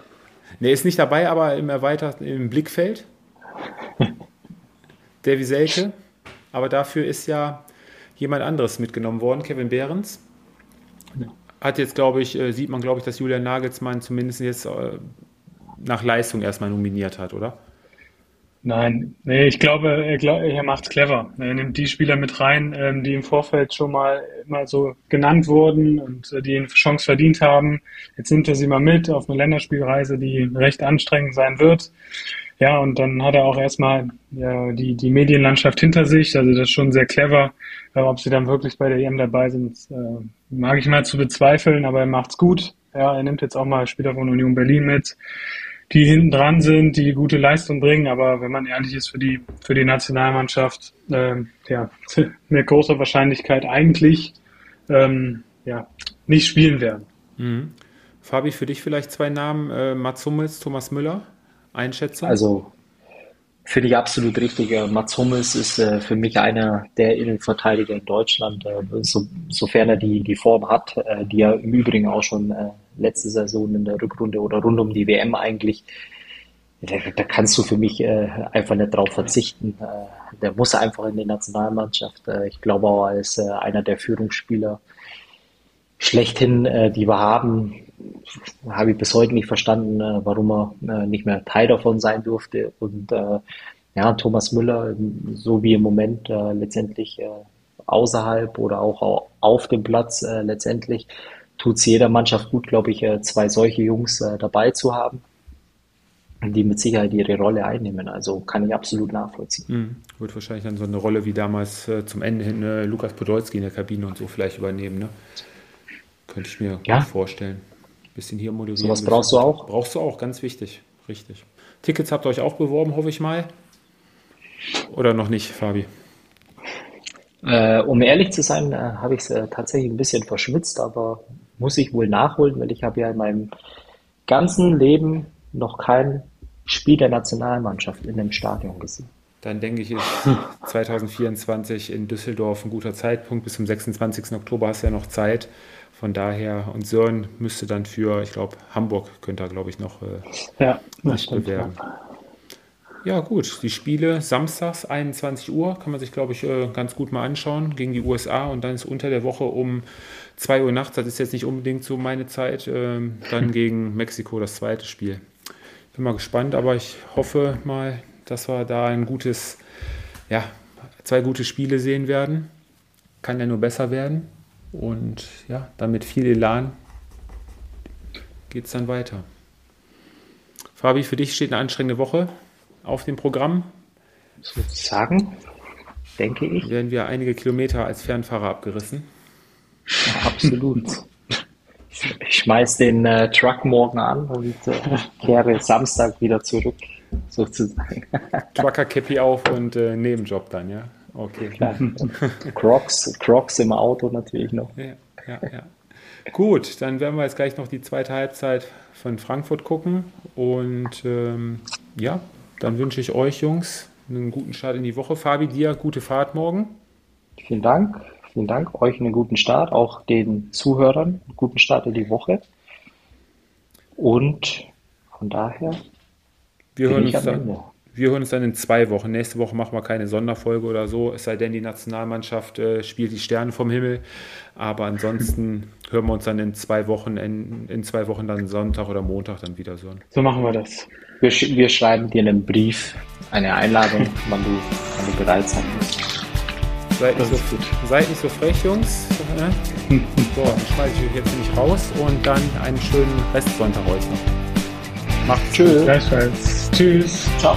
S2: Der ist nicht dabei, aber im erweiterten im Blickfeld. Davy Selke. Aber dafür ist ja jemand anderes mitgenommen worden, Kevin Behrens hat jetzt, glaube ich, äh, sieht man, glaube ich, dass Julian Nagelsmann zumindest jetzt äh, nach Leistung erstmal nominiert hat, oder?
S3: Nein, nee, ich glaube, er, er macht clever. Er nimmt die Spieler mit rein, ähm, die im Vorfeld schon mal immer so genannt wurden und äh, die eine Chance verdient haben. Jetzt nimmt er sie mal mit auf eine Länderspielreise, die recht anstrengend sein wird. Ja, und dann hat er auch erstmal ja, die, die Medienlandschaft hinter sich. Also das ist schon sehr clever. Ob sie dann wirklich bei der EM dabei sind, äh, mag ich mal zu bezweifeln, aber er macht's gut. Ja, er nimmt jetzt auch mal Spieler von Union Berlin mit, die hinten dran sind, die gute Leistung bringen. Aber wenn man ehrlich ist für die, für die Nationalmannschaft, ähm, ja, mit großer Wahrscheinlichkeit eigentlich ähm, ja, nicht spielen werden.
S2: Mhm. Fabi, für dich vielleicht zwei Namen, äh, Mats Hummels, Thomas Müller, Einschätzung?
S4: Also Finde ich absolut richtig. Mats Hummels ist äh, für mich einer der Innenverteidiger in Deutschland, äh, so, sofern er die, die Form hat, äh, die er im Übrigen auch schon äh, letzte Saison in der Rückrunde oder rund um die WM eigentlich, da, da kannst du für mich äh, einfach nicht drauf verzichten. Äh, der muss einfach in die Nationalmannschaft. Äh, ich glaube auch als äh, einer der Führungsspieler schlechthin, äh, die wir haben, habe ich bis heute nicht verstanden, äh, warum er äh, nicht mehr Teil davon sein durfte. Und äh, ja, Thomas Müller, so wie im Moment äh, letztendlich äh, außerhalb oder auch auf dem Platz äh, letztendlich, tut es jeder Mannschaft gut, glaube ich, äh, zwei solche Jungs äh, dabei zu haben, die mit Sicherheit ihre Rolle einnehmen. Also kann ich absolut nachvollziehen.
S2: Mhm. Wird wahrscheinlich dann so eine Rolle wie damals äh, zum Ende hin äh, Lukas Podolski in der Kabine und so vielleicht übernehmen. Ne? Könnte ich mir ja. vorstellen bisschen hier moderieren. So
S4: was brauchst du auch?
S2: Brauchst du auch, ganz wichtig. Richtig. Tickets habt ihr euch auch beworben, hoffe ich mal. Oder noch nicht, Fabi?
S4: Äh, um ehrlich zu sein, äh, habe ich es äh, tatsächlich ein bisschen verschwitzt, aber muss ich wohl nachholen, weil ich habe ja in meinem ganzen Leben noch kein Spiel der Nationalmannschaft in dem Stadion gesehen.
S2: Dann denke ich, ist 2024 in Düsseldorf ein guter Zeitpunkt. Bis zum 26. Oktober hast du ja noch Zeit. Von daher, und Sören müsste dann für, ich glaube, Hamburg könnte er, glaube ich, noch äh,
S3: ja, das bewerben.
S2: Ja. gut, die Spiele samstags 21 Uhr kann man sich, glaube ich, äh, ganz gut mal anschauen gegen die USA und dann ist unter der Woche um 2 Uhr nachts, das ist jetzt nicht unbedingt so meine Zeit, äh, dann gegen Mexiko das zweite Spiel. Bin mal gespannt, aber ich hoffe mal, dass wir da ein gutes, ja, zwei gute Spiele sehen werden. Kann ja nur besser werden. Und ja, dann mit viel Elan geht es dann weiter. Fabi, für dich steht eine anstrengende Woche auf dem Programm.
S4: Sozusagen, denke ich.
S2: Werden wir einige Kilometer als Fernfahrer abgerissen.
S4: Ja, absolut. Ich schmeiß den äh, Truck morgen an und äh, kehre Samstag wieder zurück, sozusagen.
S2: Trucker Cappy auf und äh, Nebenjob dann, ja? Okay. Klar.
S4: Crocs, Crocs im Auto natürlich noch.
S2: Ja, ja, ja. Gut, dann werden wir jetzt gleich noch die zweite Halbzeit von Frankfurt gucken. Und ähm, ja, dann wünsche ich euch Jungs einen guten Start in die Woche. Fabi, dir gute Fahrt morgen.
S4: Vielen Dank. Vielen Dank. Euch einen guten Start, auch den Zuhörern einen guten Start in die Woche. Und von daher.
S2: Wir hören uns dann. Ende. Wir hören uns dann in zwei Wochen. Nächste Woche machen wir keine Sonderfolge oder so, es sei denn, die Nationalmannschaft äh, spielt die Sterne vom Himmel. Aber ansonsten hören wir uns dann in zwei Wochen, in, in zwei Wochen dann Sonntag oder Montag dann wieder so.
S3: So machen wir das.
S4: Wir, sch wir schreiben dir einen Brief, eine Einladung, wann du, wann du bereit sein musst.
S2: Seid nicht, so, seid nicht so frech, Jungs. Ne? so, dann schmeiße ich euch jetzt nicht raus und dann einen schönen Restsonntag heute noch.
S3: Macht's Tschüss. Gleichfalls. Tschüss.
S1: Ciao.